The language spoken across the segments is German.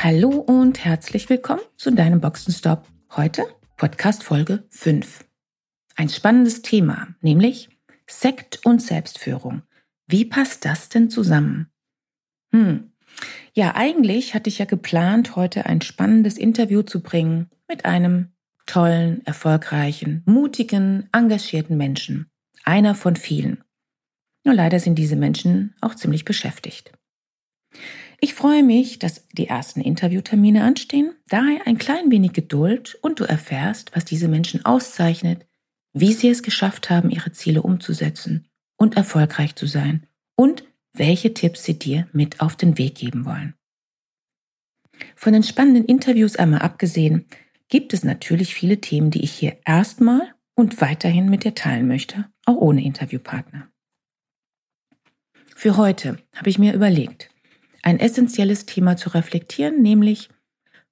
Hallo und herzlich willkommen zu deinem Boxenstopp. Heute Podcast Folge 5. Ein spannendes Thema, nämlich Sekt und Selbstführung. Wie passt das denn zusammen? Hm. Ja, eigentlich hatte ich ja geplant, heute ein spannendes Interview zu bringen mit einem tollen, erfolgreichen, mutigen, engagierten Menschen. Einer von vielen. Nur leider sind diese Menschen auch ziemlich beschäftigt. Ich freue mich, dass die ersten Interviewtermine anstehen. Daher ein klein wenig Geduld und du erfährst, was diese Menschen auszeichnet, wie sie es geschafft haben, ihre Ziele umzusetzen und erfolgreich zu sein und welche Tipps sie dir mit auf den Weg geben wollen. Von den spannenden Interviews einmal abgesehen, gibt es natürlich viele Themen, die ich hier erstmal und weiterhin mit dir teilen möchte, auch ohne Interviewpartner. Für heute habe ich mir überlegt, ein essentielles Thema zu reflektieren, nämlich,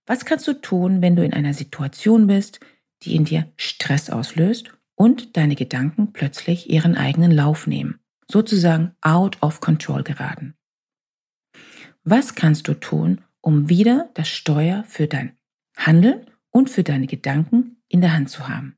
was kannst du tun, wenn du in einer Situation bist, die in dir Stress auslöst und deine Gedanken plötzlich ihren eigenen Lauf nehmen, sozusagen out of control geraten. Was kannst du tun, um wieder das Steuer für dein Handeln und für deine Gedanken in der Hand zu haben?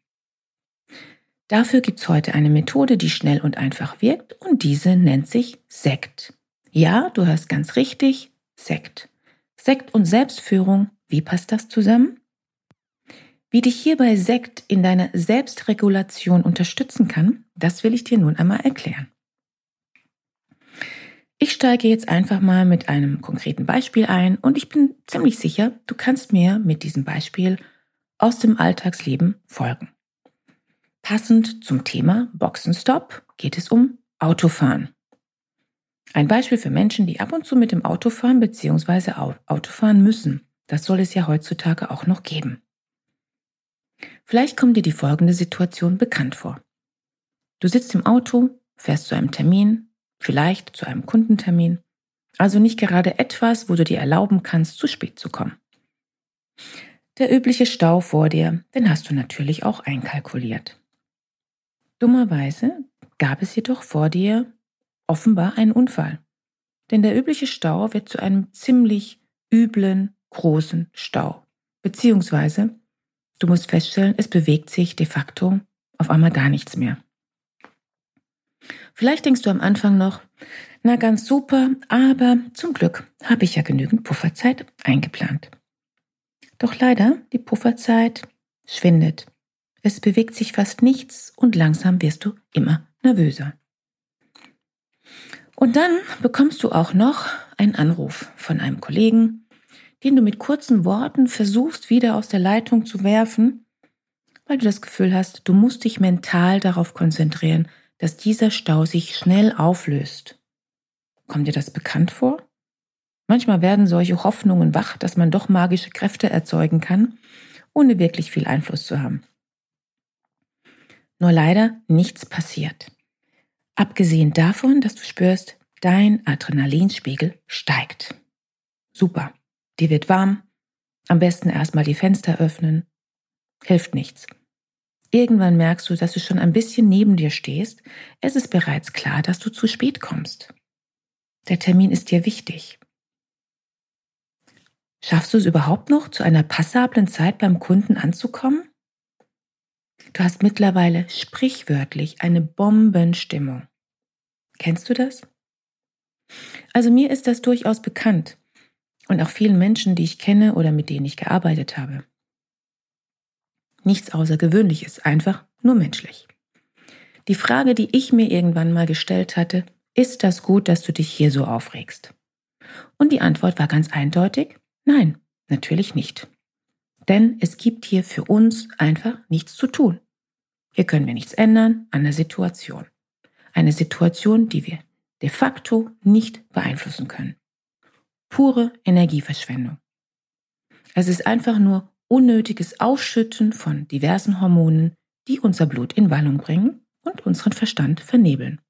Dafür gibt's heute eine Methode, die schnell und einfach wirkt und diese nennt sich Sekt. Ja, du hörst ganz richtig, Sekt. Sekt und Selbstführung, wie passt das zusammen? Wie dich hierbei Sekt in deiner Selbstregulation unterstützen kann, das will ich dir nun einmal erklären. Ich steige jetzt einfach mal mit einem konkreten Beispiel ein und ich bin ziemlich sicher, du kannst mir mit diesem Beispiel aus dem Alltagsleben folgen. Passend zum Thema Boxenstopp geht es um Autofahren. Ein Beispiel für Menschen, die ab und zu mit dem Auto fahren bzw. Auto fahren müssen. Das soll es ja heutzutage auch noch geben. Vielleicht kommt dir die folgende Situation bekannt vor. Du sitzt im Auto, fährst zu einem Termin, vielleicht zu einem Kundentermin, also nicht gerade etwas, wo du dir erlauben kannst, zu spät zu kommen. Der übliche Stau vor dir, den hast du natürlich auch einkalkuliert. Dummerweise gab es jedoch vor dir offenbar ein Unfall. Denn der übliche Stau wird zu einem ziemlich üblen, großen Stau. Beziehungsweise, du musst feststellen, es bewegt sich de facto auf einmal gar nichts mehr. Vielleicht denkst du am Anfang noch, na ganz super, aber zum Glück habe ich ja genügend Pufferzeit eingeplant. Doch leider, die Pufferzeit schwindet. Es bewegt sich fast nichts und langsam wirst du immer nervöser. Und dann bekommst du auch noch einen Anruf von einem Kollegen, den du mit kurzen Worten versuchst wieder aus der Leitung zu werfen, weil du das Gefühl hast, du musst dich mental darauf konzentrieren, dass dieser Stau sich schnell auflöst. Kommt dir das bekannt vor? Manchmal werden solche Hoffnungen wach, dass man doch magische Kräfte erzeugen kann, ohne wirklich viel Einfluss zu haben. Nur leider nichts passiert. Abgesehen davon, dass du spürst, dein Adrenalinspiegel steigt. Super. Dir wird warm. Am besten erstmal die Fenster öffnen. Hilft nichts. Irgendwann merkst du, dass du schon ein bisschen neben dir stehst. Es ist bereits klar, dass du zu spät kommst. Der Termin ist dir wichtig. Schaffst du es überhaupt noch, zu einer passablen Zeit beim Kunden anzukommen? Du hast mittlerweile sprichwörtlich eine Bombenstimmung. Kennst du das? Also mir ist das durchaus bekannt und auch vielen Menschen, die ich kenne oder mit denen ich gearbeitet habe. Nichts Außergewöhnliches, einfach nur menschlich. Die Frage, die ich mir irgendwann mal gestellt hatte, ist das gut, dass du dich hier so aufregst? Und die Antwort war ganz eindeutig, nein, natürlich nicht. Denn es gibt hier für uns einfach nichts zu tun. Hier können wir nichts ändern an der Situation. Eine Situation, die wir de facto nicht beeinflussen können. pure Energieverschwendung. Es ist einfach nur unnötiges Ausschütten von diversen Hormonen, die unser Blut in Wallung bringen und unseren Verstand vernebeln.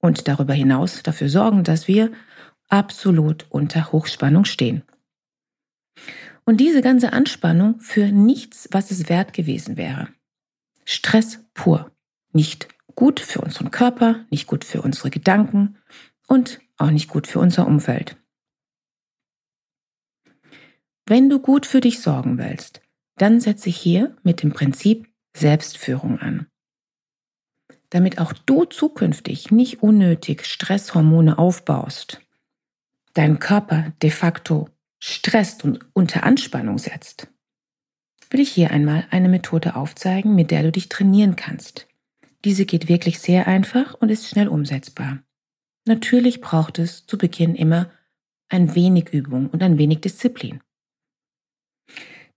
Und darüber hinaus dafür sorgen, dass wir absolut unter Hochspannung stehen. Und diese ganze Anspannung für nichts, was es wert gewesen wäre. Stress pur. Nicht gut für unseren Körper, nicht gut für unsere Gedanken und auch nicht gut für unser Umfeld. Wenn du gut für dich sorgen willst, dann setze hier mit dem Prinzip Selbstführung an. Damit auch du zukünftig nicht unnötig Stresshormone aufbaust, deinen Körper de facto stresst und unter Anspannung setzt, will ich hier einmal eine Methode aufzeigen, mit der du dich trainieren kannst. Diese geht wirklich sehr einfach und ist schnell umsetzbar. Natürlich braucht es zu Beginn immer ein wenig Übung und ein wenig Disziplin.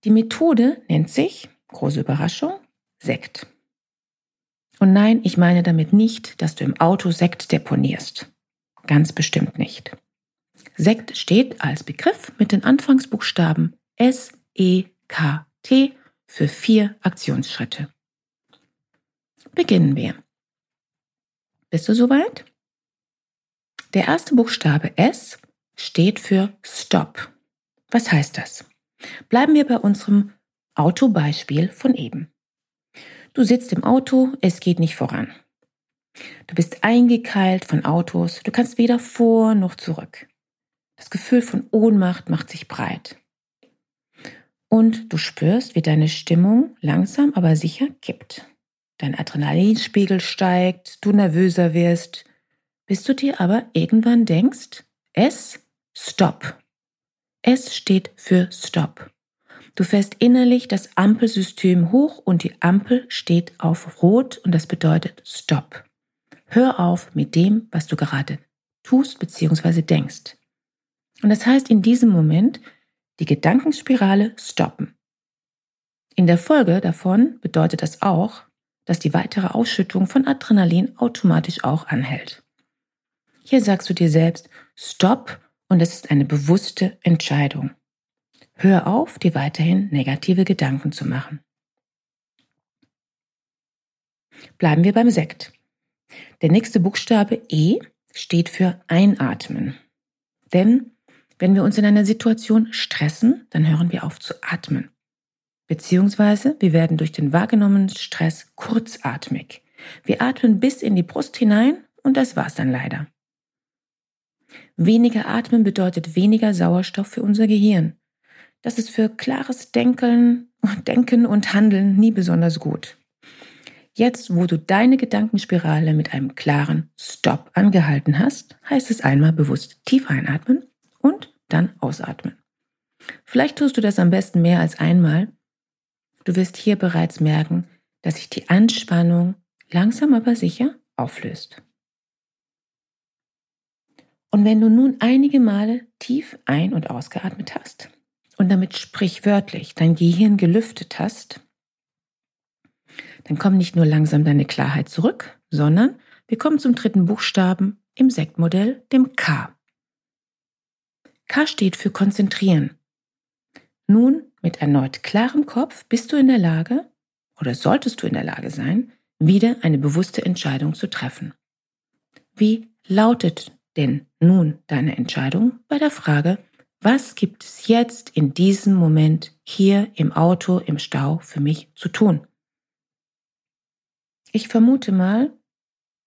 Die Methode nennt sich, große Überraschung, Sekt. Und nein, ich meine damit nicht, dass du im Auto Sekt deponierst. Ganz bestimmt nicht. Sekt steht als Begriff mit den Anfangsbuchstaben S, E, K, T für vier Aktionsschritte. Beginnen wir. Bist du soweit? Der erste Buchstabe S steht für Stop. Was heißt das? Bleiben wir bei unserem Autobeispiel von eben. Du sitzt im Auto, es geht nicht voran. Du bist eingekeilt von Autos, du kannst weder vor noch zurück. Das Gefühl von Ohnmacht macht sich breit. Und du spürst, wie deine Stimmung langsam aber sicher kippt. Dein Adrenalinspiegel steigt, du nervöser wirst, bis du dir aber irgendwann denkst, es, Stop. Es steht für Stop. Du fährst innerlich das Ampelsystem hoch und die Ampel steht auf Rot und das bedeutet Stop. Hör auf mit dem, was du gerade tust bzw. denkst. Und das heißt in diesem Moment die Gedankenspirale stoppen. In der Folge davon bedeutet das auch, dass die weitere Ausschüttung von Adrenalin automatisch auch anhält. Hier sagst du dir selbst Stopp und es ist eine bewusste Entscheidung. Hör auf, dir weiterhin negative Gedanken zu machen. Bleiben wir beim Sekt. Der nächste Buchstabe E steht für Einatmen. Denn wenn wir uns in einer Situation stressen, dann hören wir auf zu atmen. Beziehungsweise wir werden durch den wahrgenommenen Stress kurzatmig. Wir atmen bis in die Brust hinein und das war's dann leider. Weniger atmen bedeutet weniger Sauerstoff für unser Gehirn. Das ist für klares Denken, Denken und Handeln nie besonders gut. Jetzt, wo du deine Gedankenspirale mit einem klaren Stop angehalten hast, heißt es einmal bewusst tief einatmen und dann ausatmen. Vielleicht tust du das am besten mehr als einmal. Du wirst hier bereits merken, dass sich die Anspannung langsam aber sicher auflöst. Und wenn du nun einige Male tief ein- und ausgeatmet hast, und damit sprichwörtlich dein Gehirn gelüftet hast, dann kommt nicht nur langsam deine Klarheit zurück, sondern wir kommen zum dritten Buchstaben im Sektmodell, dem K. K steht für konzentrieren. Nun, mit erneut klarem Kopf bist du in der Lage, oder solltest du in der Lage sein, wieder eine bewusste Entscheidung zu treffen. Wie lautet denn nun deine Entscheidung bei der Frage, was gibt es jetzt in diesem Moment hier im Auto, im Stau für mich zu tun? Ich vermute mal,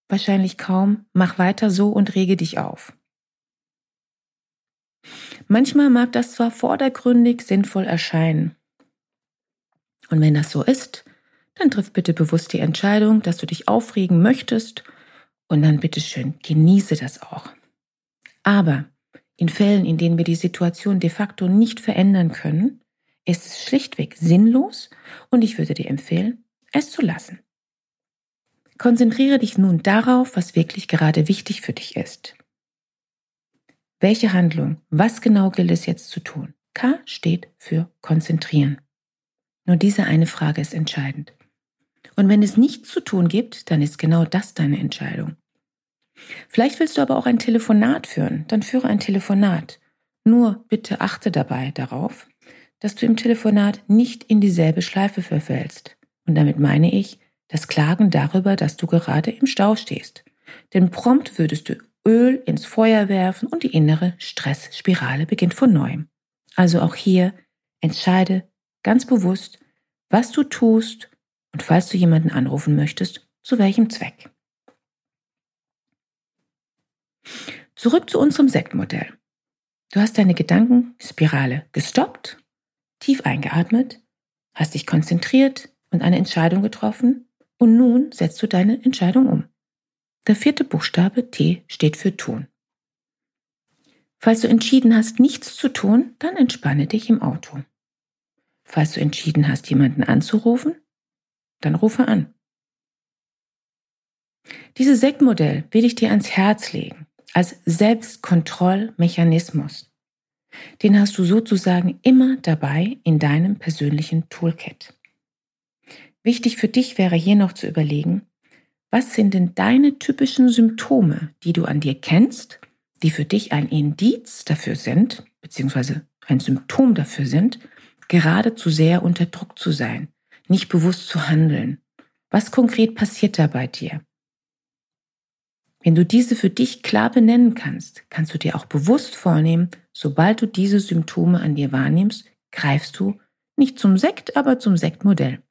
wahrscheinlich kaum, mach weiter so und rege dich auf. Manchmal mag das zwar vordergründig sinnvoll erscheinen. Und wenn das so ist, dann triff bitte bewusst die Entscheidung, dass du dich aufregen möchtest und dann bitteschön genieße das auch. Aber in Fällen, in denen wir die Situation de facto nicht verändern können, ist es schlichtweg sinnlos und ich würde dir empfehlen, es zu lassen. Konzentriere dich nun darauf, was wirklich gerade wichtig für dich ist. Welche Handlung, was genau gilt es jetzt zu tun? K steht für konzentrieren. Nur diese eine Frage ist entscheidend. Und wenn es nichts zu tun gibt, dann ist genau das deine Entscheidung. Vielleicht willst du aber auch ein Telefonat führen, dann führe ein Telefonat Nur bitte achte dabei darauf, dass du im Telefonat nicht in dieselbe Schleife verfällst. Und damit meine ich das Klagen darüber, dass du gerade im Stau stehst. Denn prompt würdest du Öl ins Feuer werfen und die innere Stressspirale beginnt von neuem. Also auch hier entscheide ganz bewusst, was du tust und falls du jemanden anrufen möchtest, zu welchem Zweck. Zurück zu unserem Sektmodell. Du hast deine Gedankenspirale gestoppt, tief eingeatmet, hast dich konzentriert und eine Entscheidung getroffen und nun setzt du deine Entscheidung um. Der vierte Buchstabe T steht für tun. Falls du entschieden hast, nichts zu tun, dann entspanne dich im Auto. Falls du entschieden hast, jemanden anzurufen, dann rufe an. Dieses Sektmodell will ich dir ans Herz legen als Selbstkontrollmechanismus. Den hast du sozusagen immer dabei in deinem persönlichen Toolkit. Wichtig für dich wäre hier noch zu überlegen, was sind denn deine typischen Symptome, die du an dir kennst, die für dich ein Indiz dafür sind, beziehungsweise ein Symptom dafür sind, gerade zu sehr unter Druck zu sein, nicht bewusst zu handeln. Was konkret passiert da bei dir? Wenn du diese für dich klar benennen kannst, kannst du dir auch bewusst vornehmen, sobald du diese Symptome an dir wahrnimmst, greifst du nicht zum Sekt, aber zum Sektmodell.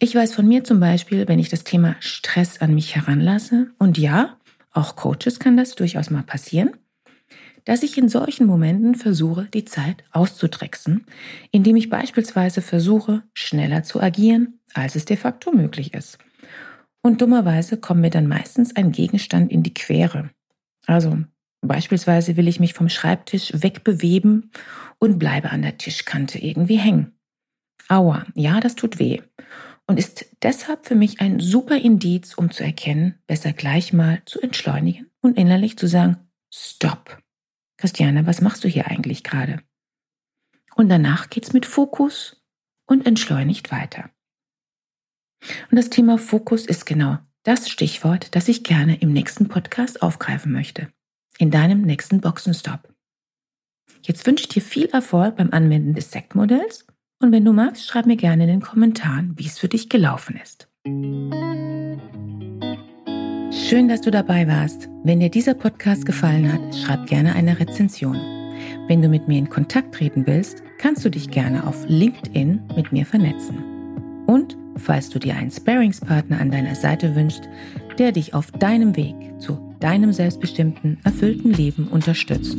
Ich weiß von mir zum Beispiel, wenn ich das Thema Stress an mich heranlasse, und ja, auch Coaches kann das durchaus mal passieren, dass ich in solchen Momenten versuche, die Zeit auszutricksen, indem ich beispielsweise versuche, schneller zu agieren, als es de facto möglich ist. Und dummerweise kommt mir dann meistens ein Gegenstand in die Quere. Also beispielsweise will ich mich vom Schreibtisch wegbeweben und bleibe an der Tischkante irgendwie hängen. Aua, ja, das tut weh. Und ist deshalb für mich ein super Indiz, um zu erkennen, besser gleich mal zu entschleunigen und innerlich zu sagen, stopp. Christiane, was machst du hier eigentlich gerade? Und danach geht's mit Fokus und entschleunigt weiter. Und das Thema Fokus ist genau das Stichwort, das ich gerne im nächsten Podcast aufgreifen möchte. In deinem nächsten Boxenstopp. Jetzt wünsche ich dir viel Erfolg beim Anwenden des Sektmodells und wenn du magst, schreib mir gerne in den Kommentaren, wie es für dich gelaufen ist. Schön, dass du dabei warst. Wenn dir dieser Podcast gefallen hat, schreib gerne eine Rezension. Wenn du mit mir in Kontakt treten willst, kannst du dich gerne auf LinkedIn mit mir vernetzen. Und falls du dir einen Sparingspartner an deiner Seite wünschst, der dich auf deinem Weg zu deinem selbstbestimmten, erfüllten Leben unterstützt,